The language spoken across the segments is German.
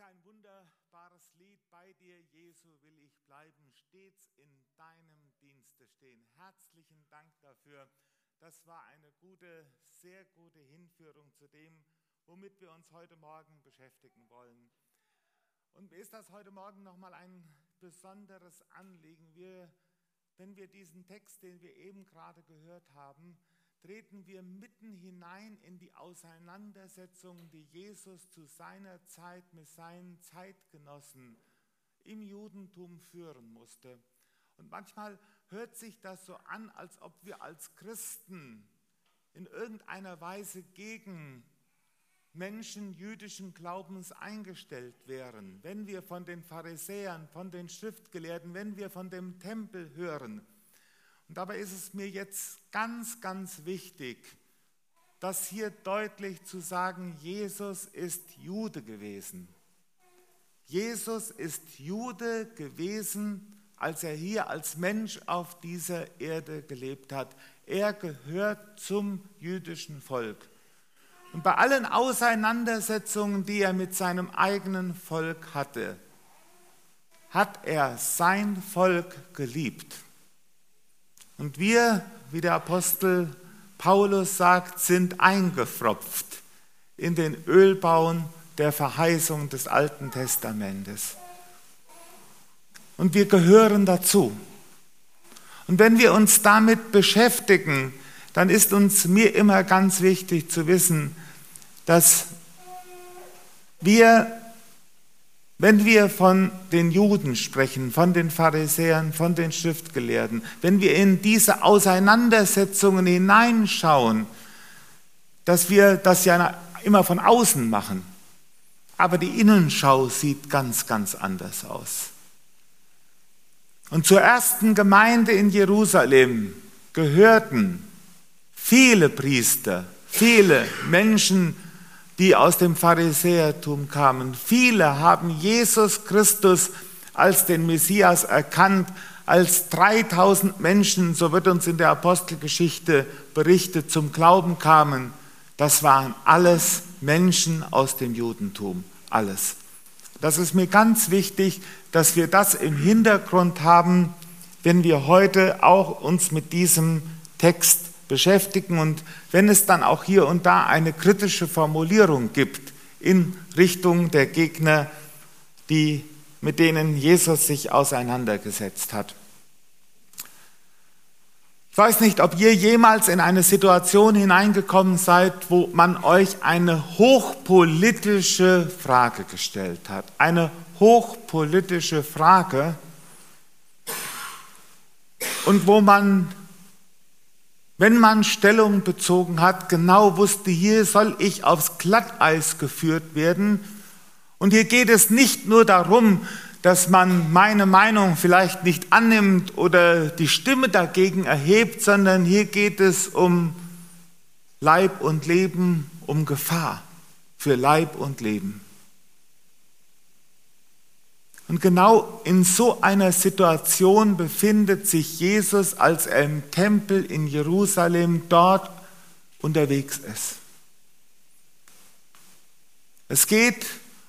ja ein wunderbares Lied. Bei dir, Jesu, will ich bleiben, stets in deinem Dienste stehen. Herzlichen Dank dafür. Das war eine gute, sehr gute Hinführung zu dem, womit wir uns heute Morgen beschäftigen wollen. Und mir ist das heute Morgen nochmal ein besonderes Anliegen. Wir, wenn wir diesen Text, den wir eben gerade gehört haben, treten wir mitten hinein in die Auseinandersetzung, die Jesus zu seiner Zeit mit seinen Zeitgenossen im Judentum führen musste. Und manchmal hört sich das so an, als ob wir als Christen in irgendeiner Weise gegen Menschen jüdischen Glaubens eingestellt wären. Wenn wir von den Pharisäern, von den Schriftgelehrten, wenn wir von dem Tempel hören, und dabei ist es mir jetzt ganz, ganz wichtig, das hier deutlich zu sagen, Jesus ist Jude gewesen. Jesus ist Jude gewesen, als er hier als Mensch auf dieser Erde gelebt hat. Er gehört zum jüdischen Volk. Und bei allen Auseinandersetzungen, die er mit seinem eigenen Volk hatte, hat er sein Volk geliebt. Und wir, wie der Apostel Paulus sagt, sind eingefropft in den Ölbauen der Verheißung des Alten Testamentes. Und wir gehören dazu. Und wenn wir uns damit beschäftigen, dann ist uns mir immer ganz wichtig zu wissen, dass wir wenn wir von den Juden sprechen, von den Pharisäern, von den Schriftgelehrten, wenn wir in diese Auseinandersetzungen hineinschauen, dass wir das ja immer von außen machen, aber die Innenschau sieht ganz, ganz anders aus. Und zur ersten Gemeinde in Jerusalem gehörten viele Priester, viele Menschen, die aus dem Pharisäertum kamen. Viele haben Jesus Christus als den Messias erkannt, als 3000 Menschen, so wird uns in der Apostelgeschichte berichtet, zum Glauben kamen. Das waren alles Menschen aus dem Judentum, alles. Das ist mir ganz wichtig, dass wir das im Hintergrund haben, wenn wir heute auch uns mit diesem Text beschäftigen und wenn es dann auch hier und da eine kritische Formulierung gibt in Richtung der Gegner, die, mit denen Jesus sich auseinandergesetzt hat. Ich weiß nicht, ob ihr jemals in eine Situation hineingekommen seid, wo man euch eine hochpolitische Frage gestellt hat. Eine hochpolitische Frage und wo man wenn man Stellung bezogen hat, genau wusste, hier soll ich aufs Glatteis geführt werden. Und hier geht es nicht nur darum, dass man meine Meinung vielleicht nicht annimmt oder die Stimme dagegen erhebt, sondern hier geht es um Leib und Leben, um Gefahr für Leib und Leben. Und genau in so einer Situation befindet sich Jesus, als er im Tempel in Jerusalem dort unterwegs ist. Es geht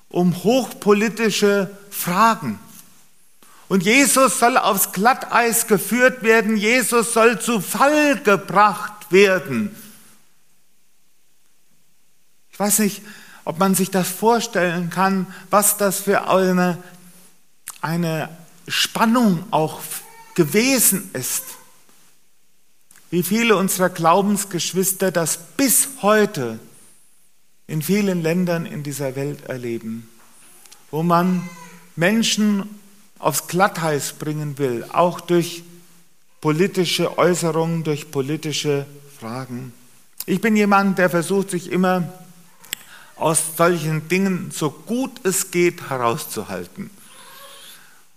um hochpolitische Fragen. Und Jesus soll aufs Glatteis geführt werden, Jesus soll zu Fall gebracht werden. Ich weiß nicht, ob man sich das vorstellen kann, was das für eine eine Spannung auch gewesen ist. Wie viele unserer Glaubensgeschwister das bis heute in vielen Ländern in dieser Welt erleben, wo man Menschen aufs Glatteis bringen will, auch durch politische Äußerungen, durch politische Fragen. Ich bin jemand, der versucht, sich immer aus solchen Dingen so gut es geht herauszuhalten.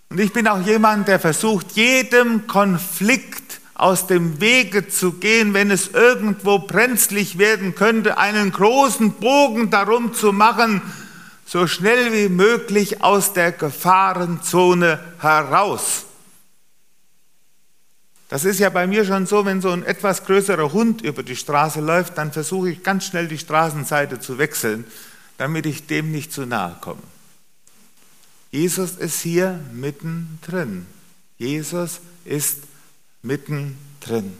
Und ich bin auch jemand, der versucht, jedem Konflikt aus dem Wege zu gehen, wenn es irgendwo brenzlig werden könnte, einen großen Bogen darum zu machen, so schnell wie möglich aus der Gefahrenzone heraus. Das ist ja bei mir schon so, wenn so ein etwas größerer Hund über die Straße läuft, dann versuche ich ganz schnell die Straßenseite zu wechseln, damit ich dem nicht zu nahe komme. Jesus ist hier mittendrin. Jesus ist mittendrin.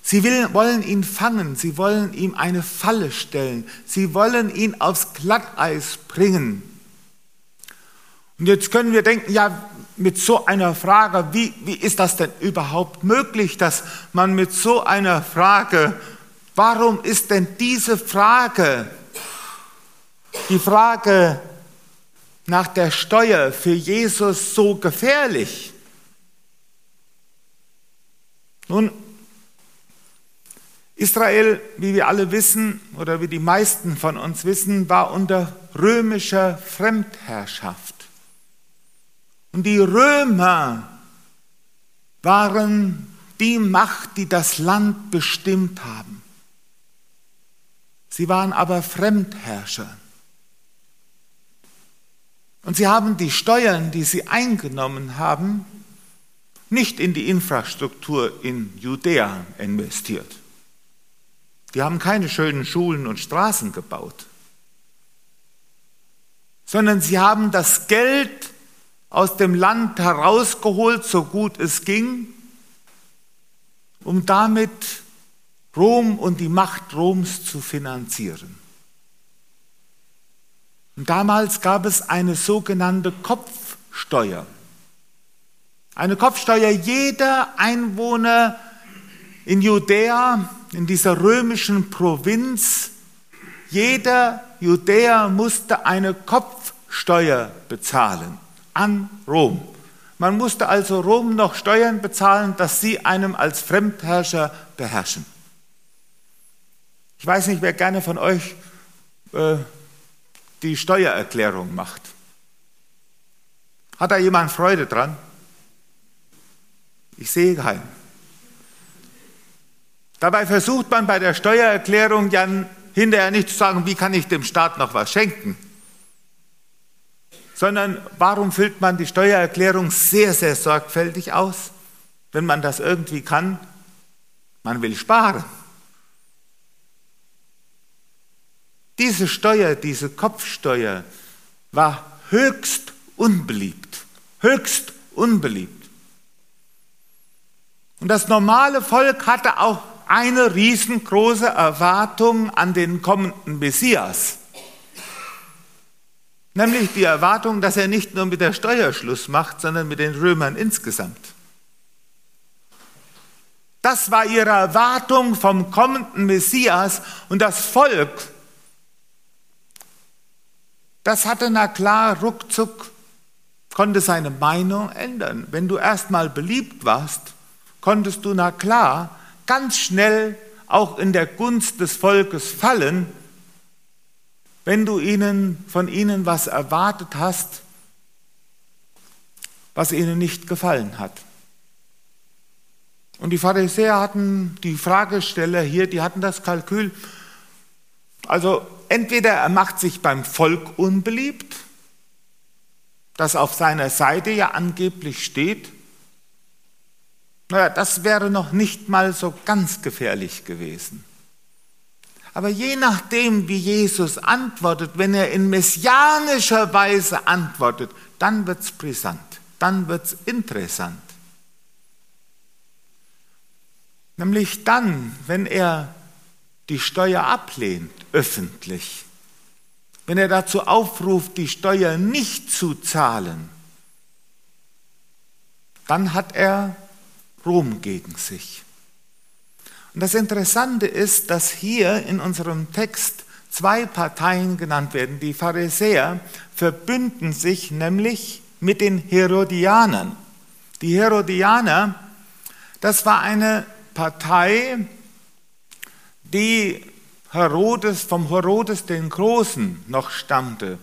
Sie will, wollen ihn fangen, sie wollen ihm eine Falle stellen, sie wollen ihn aufs Glatteis bringen. Und jetzt können wir denken, ja, mit so einer Frage, wie, wie ist das denn überhaupt möglich, dass man mit so einer Frage, warum ist denn diese Frage, die Frage nach der Steuer für Jesus so gefährlich? Nun, Israel, wie wir alle wissen oder wie die meisten von uns wissen, war unter römischer Fremdherrschaft. Und die Römer waren die Macht, die das Land bestimmt haben. Sie waren aber Fremdherrscher. Und sie haben die Steuern, die sie eingenommen haben, nicht in die Infrastruktur in Judäa investiert. Die haben keine schönen Schulen und Straßen gebaut, sondern sie haben das Geld aus dem Land herausgeholt, so gut es ging, um damit Rom und die Macht Roms zu finanzieren. Und damals gab es eine sogenannte Kopfsteuer. Eine Kopfsteuer, jeder Einwohner in Judäa, in dieser römischen Provinz, jeder Judäer musste eine Kopfsteuer bezahlen an Rom. Man musste also Rom noch Steuern bezahlen, dass sie einem als Fremdherrscher beherrschen. Ich weiß nicht, wer gerne von euch äh, die Steuererklärung macht. Hat da jemand Freude dran? Ich sehe keinen. Dabei versucht man bei der Steuererklärung ja hinterher nicht zu sagen, wie kann ich dem Staat noch was schenken, sondern warum füllt man die Steuererklärung sehr, sehr sorgfältig aus, wenn man das irgendwie kann? Man will sparen. Diese Steuer, diese Kopfsteuer war höchst unbeliebt, höchst unbeliebt. Und das normale Volk hatte auch eine riesengroße Erwartung an den kommenden Messias. Nämlich die Erwartung, dass er nicht nur mit der Steuer Schluss macht, sondern mit den Römern insgesamt. Das war ihre Erwartung vom kommenden Messias und das Volk, das hatte na klar ruckzuck, konnte seine Meinung ändern. Wenn du erstmal beliebt warst, konntest du na klar ganz schnell auch in der Gunst des Volkes fallen wenn du ihnen, von ihnen was erwartet hast, was ihnen nicht gefallen hat. Und die Pharisäer hatten, die Fragesteller hier, die hatten das Kalkül, also entweder er macht sich beim Volk unbeliebt, das auf seiner Seite ja angeblich steht, naja, das wäre noch nicht mal so ganz gefährlich gewesen. Aber je nachdem, wie Jesus antwortet, wenn er in messianischer Weise antwortet, dann wird es brisant, dann wird es interessant. Nämlich dann, wenn er die Steuer ablehnt, öffentlich, wenn er dazu aufruft, die Steuer nicht zu zahlen, dann hat er Rom gegen sich. Und das Interessante ist, dass hier in unserem Text zwei Parteien genannt werden. Die Pharisäer verbünden sich nämlich mit den Herodianern. Die Herodianer, das war eine Partei, die Herodes, vom Herodes den Großen noch stammte,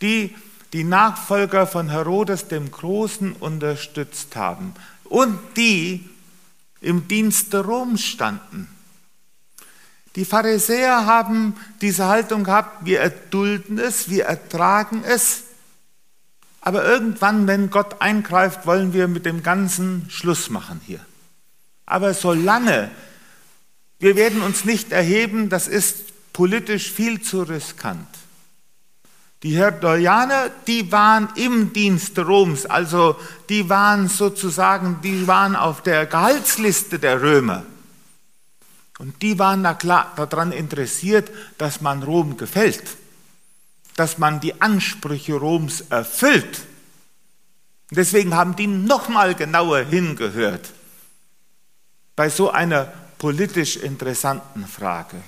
die die Nachfolger von Herodes dem Großen unterstützt haben und die im Dienste Roms standen. Die Pharisäer haben diese Haltung gehabt, wir erdulden es, wir ertragen es, aber irgendwann, wenn Gott eingreift, wollen wir mit dem Ganzen Schluss machen hier. Aber solange wir werden uns nicht erheben, das ist politisch viel zu riskant. Die Herodianer, die waren im Dienst Roms, also die waren sozusagen, die waren auf der Gehaltsliste der Römer. Und die waren da klar daran interessiert, dass man Rom gefällt, dass man die Ansprüche Roms erfüllt. Deswegen haben die nochmal genauer hingehört bei so einer politisch interessanten Frage.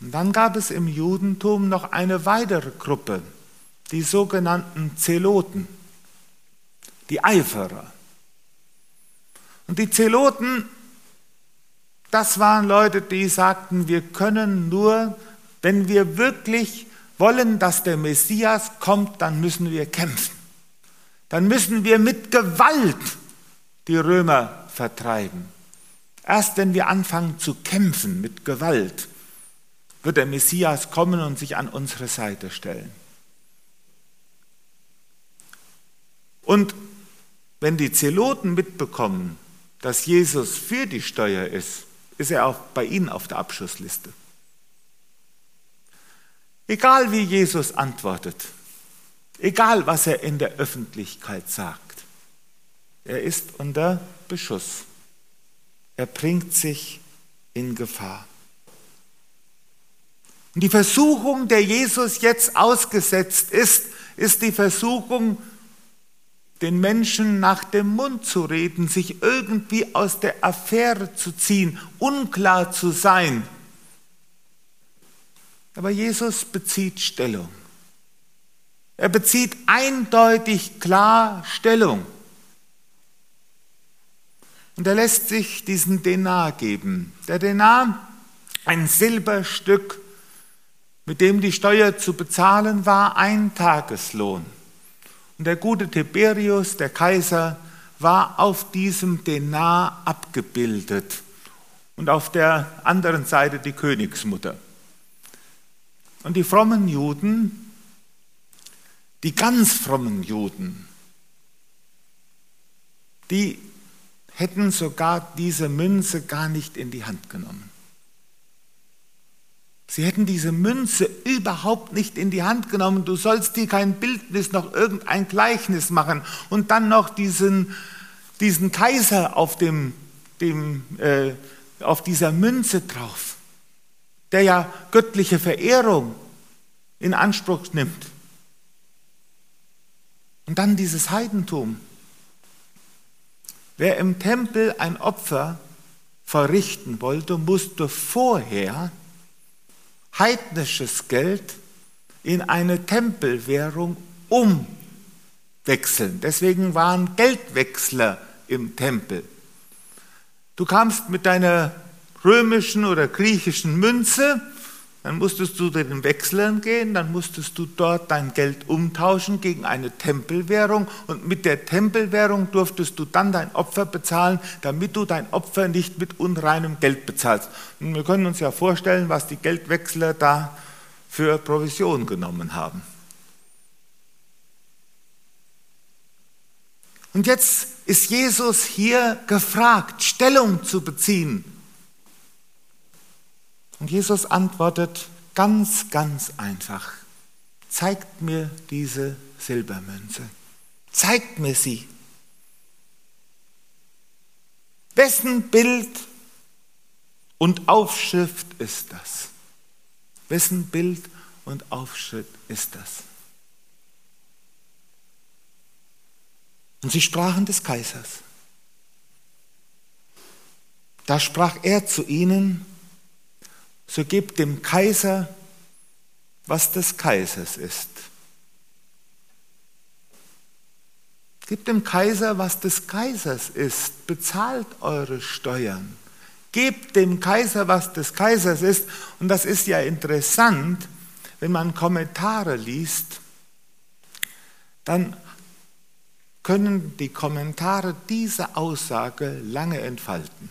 Und dann gab es im Judentum noch eine weitere Gruppe, die sogenannten Zeloten, die Eiferer. Und die Zeloten, das waren Leute, die sagten, wir können nur, wenn wir wirklich wollen, dass der Messias kommt, dann müssen wir kämpfen. Dann müssen wir mit Gewalt die Römer vertreiben. Erst wenn wir anfangen zu kämpfen mit Gewalt, wird der Messias kommen und sich an unsere Seite stellen. Und wenn die Zeloten mitbekommen, dass Jesus für die Steuer ist, ist er auch bei ihnen auf der Abschussliste. Egal wie Jesus antwortet, egal was er in der Öffentlichkeit sagt, er ist unter Beschuss. Er bringt sich in Gefahr. Und die Versuchung, der Jesus jetzt ausgesetzt ist, ist die Versuchung, den Menschen nach dem Mund zu reden, sich irgendwie aus der Affäre zu ziehen, unklar zu sein. Aber Jesus bezieht Stellung. Er bezieht eindeutig klar Stellung. Und er lässt sich diesen Denar geben. Der Denar, ein Silberstück, mit dem die Steuer zu bezahlen war, ein Tageslohn. Und der gute Tiberius, der Kaiser, war auf diesem Denar abgebildet und auf der anderen Seite die Königsmutter. Und die frommen Juden, die ganz frommen Juden, die hätten sogar diese Münze gar nicht in die Hand genommen. Sie hätten diese Münze überhaupt nicht in die Hand genommen. Du sollst dir kein Bildnis noch irgendein Gleichnis machen und dann noch diesen, diesen Kaiser auf, dem, dem, äh, auf dieser Münze drauf, der ja göttliche Verehrung in Anspruch nimmt. Und dann dieses Heidentum. Wer im Tempel ein Opfer verrichten wollte, musste vorher heidnisches Geld in eine Tempelwährung umwechseln. Deswegen waren Geldwechsler im Tempel. Du kamst mit deiner römischen oder griechischen Münze dann musstest du zu den Wechslern gehen, dann musstest du dort dein Geld umtauschen gegen eine Tempelwährung und mit der Tempelwährung durftest du dann dein Opfer bezahlen, damit du dein Opfer nicht mit unreinem Geld bezahlst. Und wir können uns ja vorstellen, was die Geldwechsler da für Provision genommen haben. Und jetzt ist Jesus hier gefragt, Stellung zu beziehen und Jesus antwortet ganz, ganz einfach. Zeigt mir diese Silbermünze. Zeigt mir sie. Wessen Bild und Aufschrift ist das? Wessen Bild und Aufschrift ist das? Und sie sprachen des Kaisers. Da sprach er zu ihnen, so gebt dem Kaiser, was des Kaisers ist. Gebt dem Kaiser, was des Kaisers ist. Bezahlt eure Steuern. Gebt dem Kaiser, was des Kaisers ist. Und das ist ja interessant, wenn man Kommentare liest, dann können die Kommentare diese Aussage lange entfalten.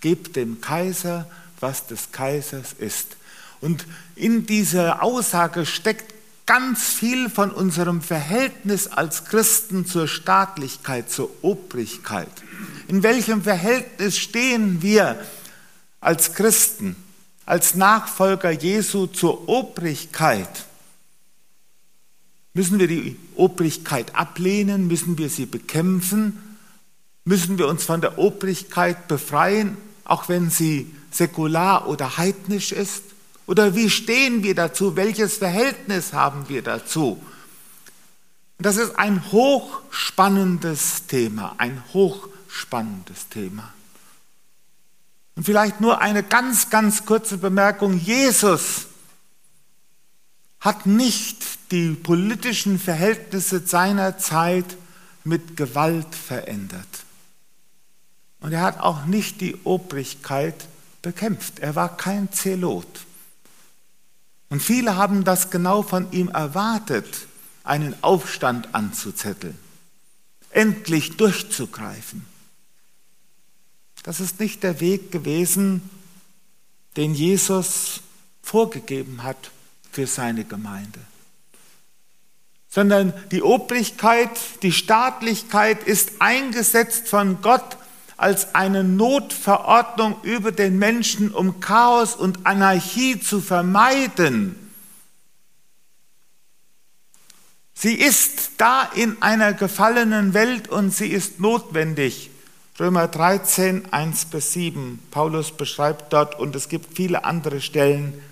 Gebt dem Kaiser, was des Kaisers ist. Und in dieser Aussage steckt ganz viel von unserem Verhältnis als Christen zur Staatlichkeit, zur Obrigkeit. In welchem Verhältnis stehen wir als Christen, als Nachfolger Jesu zur Obrigkeit? Müssen wir die Obrigkeit ablehnen? Müssen wir sie bekämpfen? Müssen wir uns von der Obrigkeit befreien, auch wenn sie säkular oder heidnisch ist? Oder wie stehen wir dazu? Welches Verhältnis haben wir dazu? Das ist ein hochspannendes Thema, ein hochspannendes Thema. Und vielleicht nur eine ganz, ganz kurze Bemerkung. Jesus hat nicht die politischen Verhältnisse seiner Zeit mit Gewalt verändert. Und er hat auch nicht die Obrigkeit bekämpft. Er war kein Zelot. Und viele haben das genau von ihm erwartet, einen Aufstand anzuzetteln, endlich durchzugreifen. Das ist nicht der Weg gewesen, den Jesus vorgegeben hat für seine Gemeinde sondern die Obrigkeit, die Staatlichkeit ist eingesetzt von Gott als eine Notverordnung über den Menschen, um Chaos und Anarchie zu vermeiden. Sie ist da in einer gefallenen Welt und sie ist notwendig. Römer 13, 1 bis 7. Paulus beschreibt dort und es gibt viele andere Stellen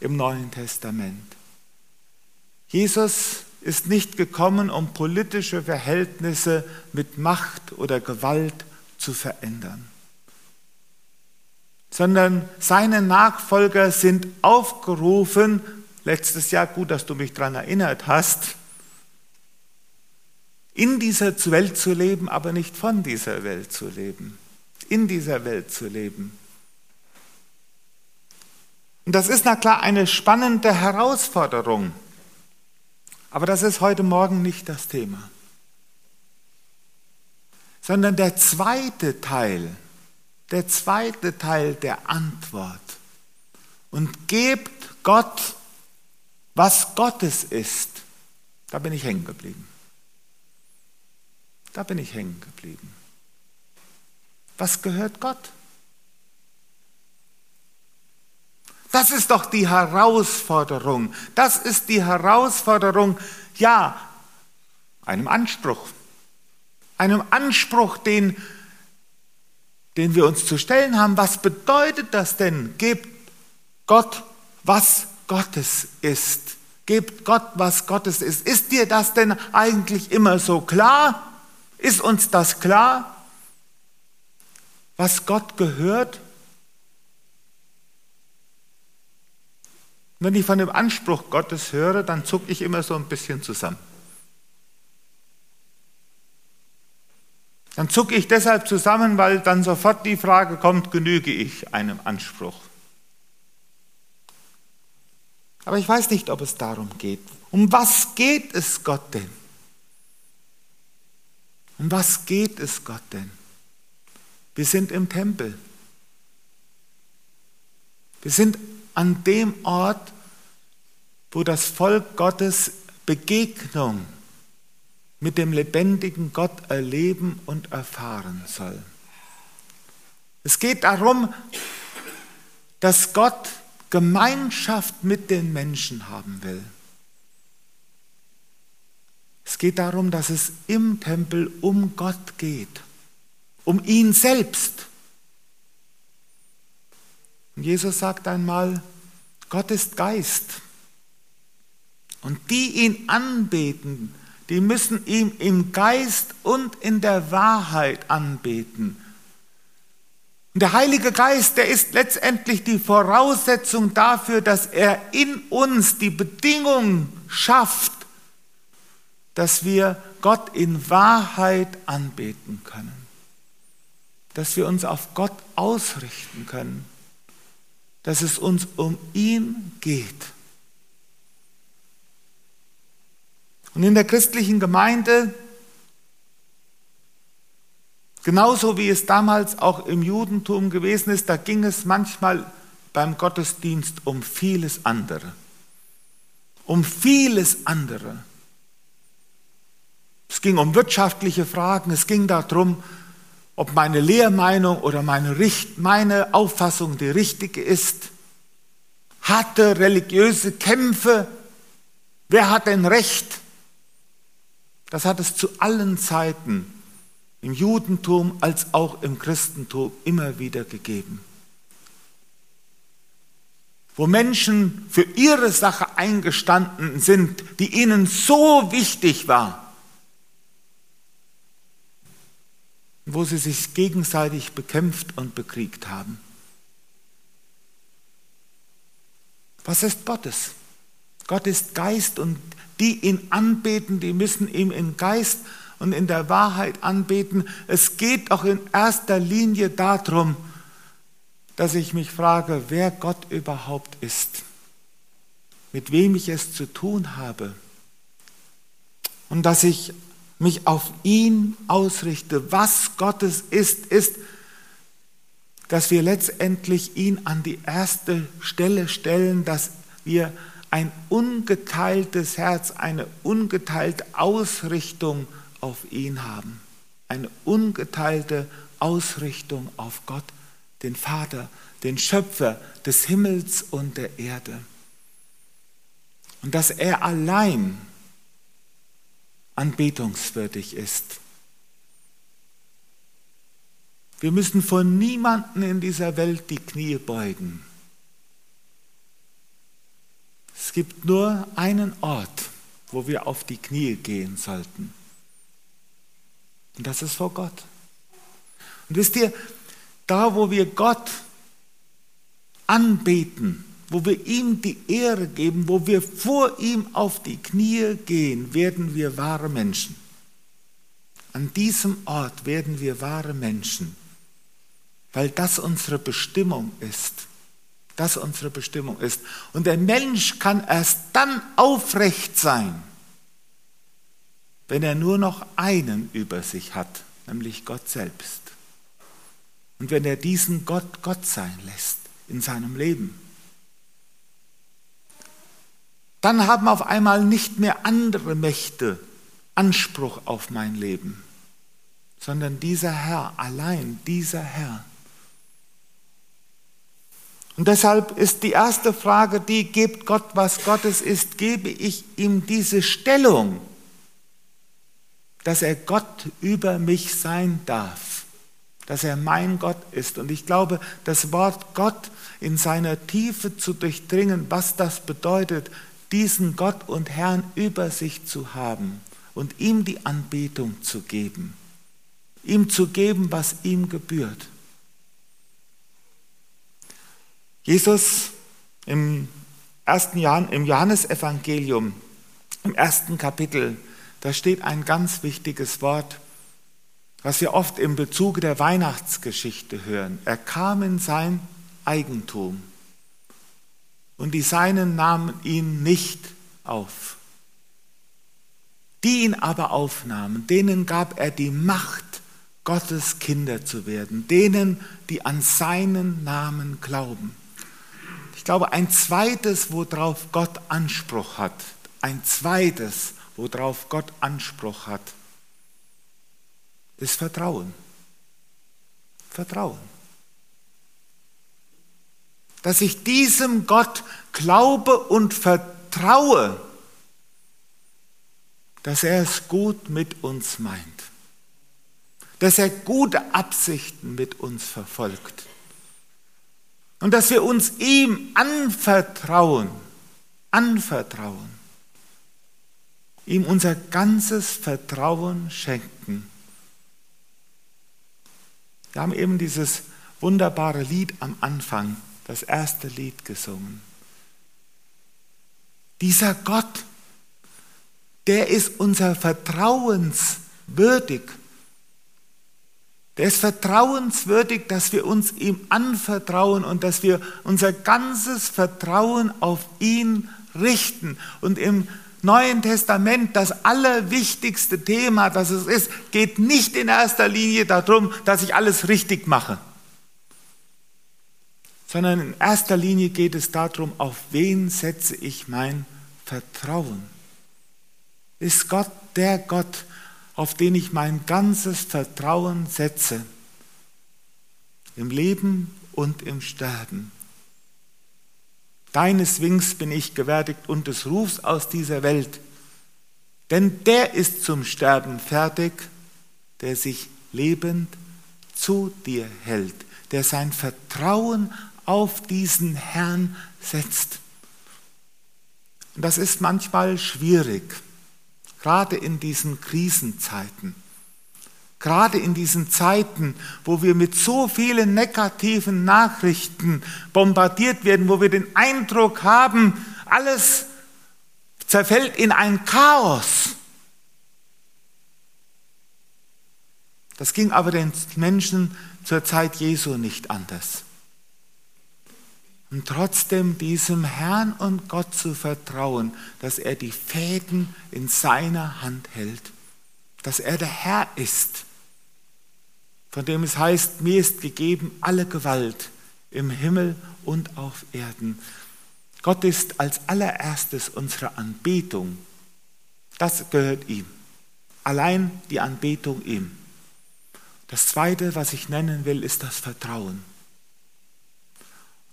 im Neuen Testament. Jesus ist nicht gekommen, um politische Verhältnisse mit Macht oder Gewalt zu verändern, sondern seine Nachfolger sind aufgerufen, letztes Jahr, gut, dass du mich daran erinnert hast, in dieser Welt zu leben, aber nicht von dieser Welt zu leben, in dieser Welt zu leben. Und das ist na klar eine spannende Herausforderung. Aber das ist heute Morgen nicht das Thema. Sondern der zweite Teil, der zweite Teil der Antwort. Und gebt Gott, was Gottes ist. Da bin ich hängen geblieben. Da bin ich hängen geblieben. Was gehört Gott? Das ist doch die Herausforderung. Das ist die Herausforderung, ja, einem Anspruch. Einem Anspruch, den, den wir uns zu stellen haben. Was bedeutet das denn? Gebt Gott, was Gottes ist. Gebt Gott, was Gottes ist. Ist dir das denn eigentlich immer so klar? Ist uns das klar? Was Gott gehört? Wenn ich von dem Anspruch Gottes höre, dann zucke ich immer so ein bisschen zusammen. Dann zucke ich deshalb zusammen, weil dann sofort die Frage kommt, genüge ich einem Anspruch? Aber ich weiß nicht, ob es darum geht. Um was geht es Gott denn? Um was geht es Gott denn? Wir sind im Tempel. Wir sind an dem Ort, wo das Volk Gottes Begegnung mit dem lebendigen Gott erleben und erfahren soll. Es geht darum, dass Gott Gemeinschaft mit den Menschen haben will. Es geht darum, dass es im Tempel um Gott geht, um ihn selbst. Und Jesus sagt einmal, Gott ist Geist. Und die ihn anbeten, die müssen ihm im Geist und in der Wahrheit anbeten. Und der Heilige Geist, der ist letztendlich die Voraussetzung dafür, dass er in uns die Bedingung schafft, dass wir Gott in Wahrheit anbeten können. Dass wir uns auf Gott ausrichten können dass es uns um ihn geht. Und in der christlichen Gemeinde, genauso wie es damals auch im Judentum gewesen ist, da ging es manchmal beim Gottesdienst um vieles andere. Um vieles andere. Es ging um wirtschaftliche Fragen, es ging darum, ob meine Lehrmeinung oder meine, Richt, meine Auffassung die richtige ist. harte religiöse Kämpfe. Wer hat denn Recht? Das hat es zu allen Zeiten im Judentum als auch im Christentum immer wieder gegeben. Wo Menschen für ihre Sache eingestanden sind, die ihnen so wichtig war, wo sie sich gegenseitig bekämpft und bekriegt haben. Was ist Gottes? Gott ist Geist und die ihn anbeten, die müssen ihm in Geist und in der Wahrheit anbeten. Es geht auch in erster Linie darum, dass ich mich frage, wer Gott überhaupt ist, mit wem ich es zu tun habe und dass ich mich auf ihn ausrichte. Was Gottes ist, ist, dass wir letztendlich ihn an die erste Stelle stellen, dass wir ein ungeteiltes Herz, eine ungeteilte Ausrichtung auf ihn haben. Eine ungeteilte Ausrichtung auf Gott, den Vater, den Schöpfer des Himmels und der Erde. Und dass er allein anbetungswürdig ist. Wir müssen von niemanden in dieser Welt die Knie beugen. Es gibt nur einen Ort, wo wir auf die Knie gehen sollten. Und das ist vor Gott. Und wisst ihr, da wo wir Gott anbeten, wo wir ihm die Ehre geben, wo wir vor ihm auf die Knie gehen, werden wir wahre Menschen. An diesem Ort werden wir wahre Menschen, weil das unsere Bestimmung ist. Das unsere Bestimmung ist. Und der Mensch kann erst dann aufrecht sein, wenn er nur noch einen über sich hat, nämlich Gott selbst. Und wenn er diesen Gott Gott sein lässt in seinem Leben dann haben auf einmal nicht mehr andere Mächte Anspruch auf mein Leben, sondern dieser Herr, allein dieser Herr. Und deshalb ist die erste Frage die, gebt Gott, was Gottes ist, gebe ich ihm diese Stellung, dass er Gott über mich sein darf, dass er mein Gott ist. Und ich glaube, das Wort Gott in seiner Tiefe zu durchdringen, was das bedeutet, diesen Gott und Herrn über sich zu haben und ihm die Anbetung zu geben, ihm zu geben, was ihm gebührt. Jesus im ersten Jahr, im Johannesevangelium, im ersten Kapitel, da steht ein ganz wichtiges Wort, was wir oft im Bezug der Weihnachtsgeschichte hören. Er kam in sein Eigentum und die Seinen nahmen ihn nicht auf. Die ihn aber aufnahmen, denen gab er die Macht, Gottes Kinder zu werden, denen, die an seinen Namen glauben. Ich glaube, ein zweites, worauf Gott Anspruch hat, ein zweites, worauf Gott Anspruch hat, ist Vertrauen. Vertrauen. Dass ich diesem Gott glaube und vertraue, dass er es gut mit uns meint, dass er gute Absichten mit uns verfolgt und dass wir uns ihm anvertrauen, anvertrauen, ihm unser ganzes Vertrauen schenken. Wir haben eben dieses wunderbare Lied am Anfang das erste Lied gesungen. Dieser Gott, der ist unser vertrauenswürdig. Der ist vertrauenswürdig, dass wir uns ihm anvertrauen und dass wir unser ganzes Vertrauen auf ihn richten. Und im Neuen Testament das allerwichtigste Thema, das es ist, geht nicht in erster Linie darum, dass ich alles richtig mache sondern in erster Linie geht es darum, auf wen setze ich mein Vertrauen. Ist Gott der Gott, auf den ich mein ganzes Vertrauen setze, im Leben und im Sterben? deines Wings bin ich gewärtigt und des Rufs aus dieser Welt. Denn der ist zum Sterben fertig, der sich lebend zu dir hält, der sein Vertrauen auf diesen Herrn setzt. Und das ist manchmal schwierig, gerade in diesen Krisenzeiten. Gerade in diesen Zeiten, wo wir mit so vielen negativen Nachrichten bombardiert werden, wo wir den Eindruck haben, alles zerfällt in ein Chaos. Das ging aber den Menschen zur Zeit Jesu nicht anders. Und trotzdem diesem Herrn und Gott zu vertrauen, dass er die Fäden in seiner Hand hält, dass er der Herr ist, von dem es heißt, mir ist gegeben alle Gewalt im Himmel und auf Erden. Gott ist als allererstes unsere Anbetung. Das gehört ihm. Allein die Anbetung ihm. Das Zweite, was ich nennen will, ist das Vertrauen.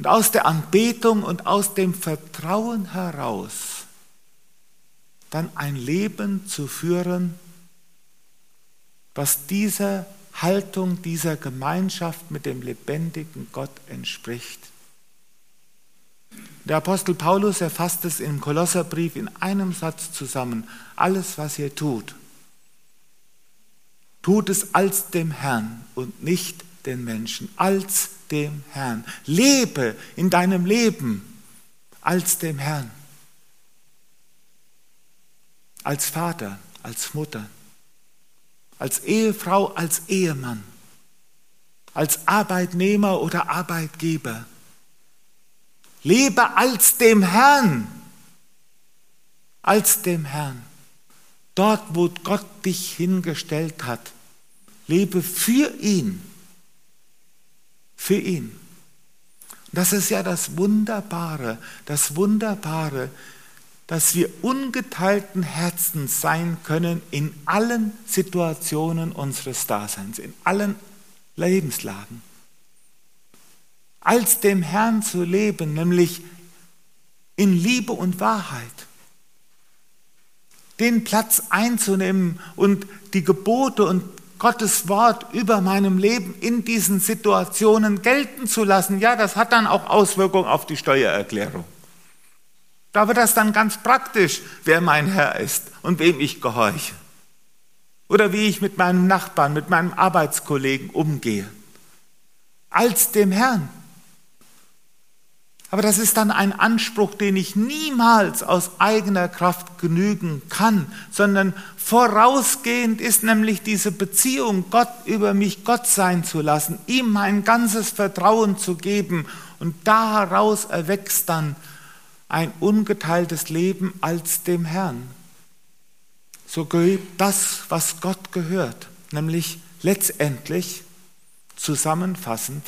Und aus der Anbetung und aus dem Vertrauen heraus dann ein Leben zu führen, was dieser Haltung, dieser Gemeinschaft mit dem lebendigen Gott entspricht. Der Apostel Paulus erfasst es im Kolosserbrief in einem Satz zusammen. Alles, was ihr tut, tut es als dem Herrn und nicht den Menschen, als dem Herrn. Lebe in deinem Leben als dem Herrn. Als Vater, als Mutter, als Ehefrau, als Ehemann, als Arbeitnehmer oder Arbeitgeber. Lebe als dem Herrn, als dem Herrn. Dort, wo Gott dich hingestellt hat, lebe für ihn für ihn. Das ist ja das Wunderbare, das Wunderbare, dass wir ungeteilten Herzens sein können in allen Situationen unseres Daseins, in allen Lebenslagen. Als dem Herrn zu leben, nämlich in Liebe und Wahrheit. Den Platz einzunehmen und die Gebote und Gottes Wort über meinem Leben in diesen Situationen gelten zu lassen, ja, das hat dann auch Auswirkungen auf die Steuererklärung. Da wird das dann ganz praktisch, wer mein Herr ist und wem ich gehorche. Oder wie ich mit meinem Nachbarn, mit meinem Arbeitskollegen umgehe. Als dem Herrn. Aber das ist dann ein Anspruch, den ich niemals aus eigener Kraft genügen kann, sondern vorausgehend ist nämlich diese Beziehung, Gott über mich Gott sein zu lassen, ihm mein ganzes Vertrauen zu geben und daraus erwächst dann ein ungeteiltes Leben als dem Herrn. So gehört das, was Gott gehört, nämlich letztendlich zusammenfassend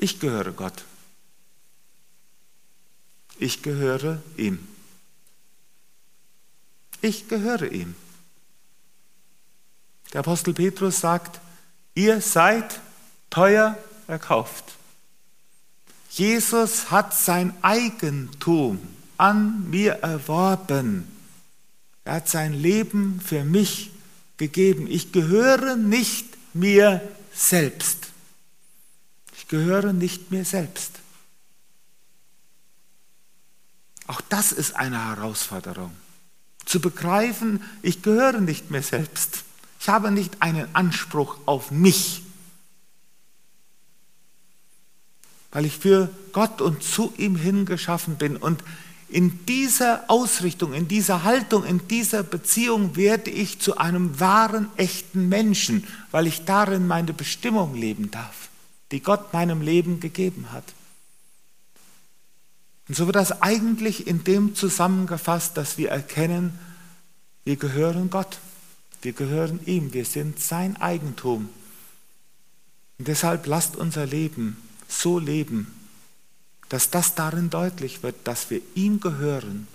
ich gehöre Gott. Ich gehöre ihm. Ich gehöre ihm. Der Apostel Petrus sagt, ihr seid teuer erkauft. Jesus hat sein Eigentum an mir erworben. Er hat sein Leben für mich gegeben. Ich gehöre nicht mir selbst gehöre nicht mir selbst. Auch das ist eine Herausforderung. Zu begreifen, ich gehöre nicht mir selbst. Ich habe nicht einen Anspruch auf mich, weil ich für Gott und zu ihm hingeschaffen bin. Und in dieser Ausrichtung, in dieser Haltung, in dieser Beziehung werde ich zu einem wahren, echten Menschen, weil ich darin meine Bestimmung leben darf die Gott meinem Leben gegeben hat. Und so wird das eigentlich in dem zusammengefasst, dass wir erkennen, wir gehören Gott, wir gehören ihm, wir sind sein Eigentum. Und deshalb lasst unser Leben so leben, dass das darin deutlich wird, dass wir ihm gehören,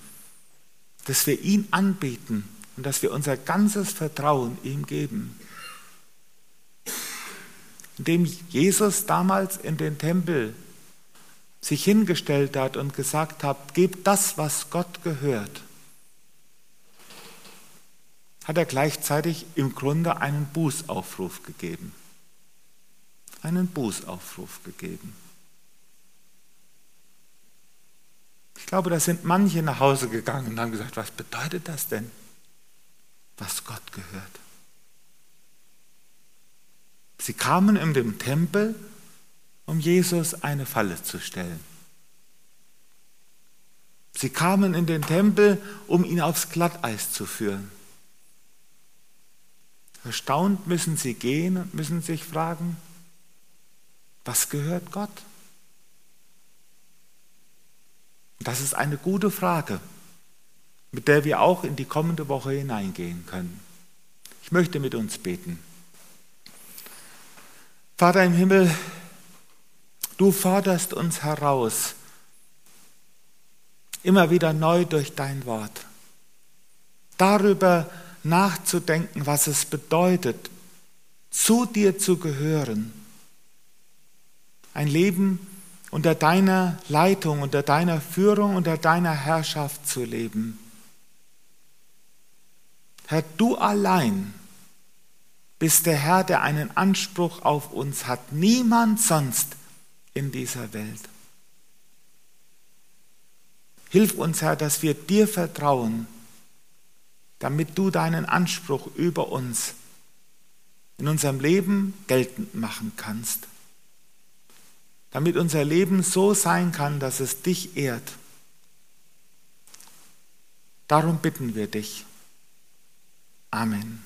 dass wir ihn anbeten und dass wir unser ganzes Vertrauen ihm geben indem Jesus damals in den Tempel sich hingestellt hat und gesagt hat, gebt das, was Gott gehört, hat er gleichzeitig im Grunde einen Bußaufruf gegeben. Einen Bußaufruf gegeben. Ich glaube, da sind manche nach Hause gegangen und haben gesagt, was bedeutet das denn, was Gott gehört? Sie kamen in den Tempel, um Jesus eine Falle zu stellen. Sie kamen in den Tempel, um ihn aufs Glatteis zu führen. Erstaunt müssen sie gehen und müssen sich fragen, was gehört Gott? Das ist eine gute Frage, mit der wir auch in die kommende Woche hineingehen können. Ich möchte mit uns beten. Vater im Himmel, du forderst uns heraus, immer wieder neu durch dein Wort, darüber nachzudenken, was es bedeutet, zu dir zu gehören, ein Leben unter deiner Leitung, unter deiner Führung, unter deiner Herrschaft zu leben. Herr, du allein bist der Herr, der einen Anspruch auf uns hat. Niemand sonst in dieser Welt. Hilf uns, Herr, dass wir dir vertrauen, damit du deinen Anspruch über uns in unserem Leben geltend machen kannst. Damit unser Leben so sein kann, dass es dich ehrt. Darum bitten wir dich. Amen.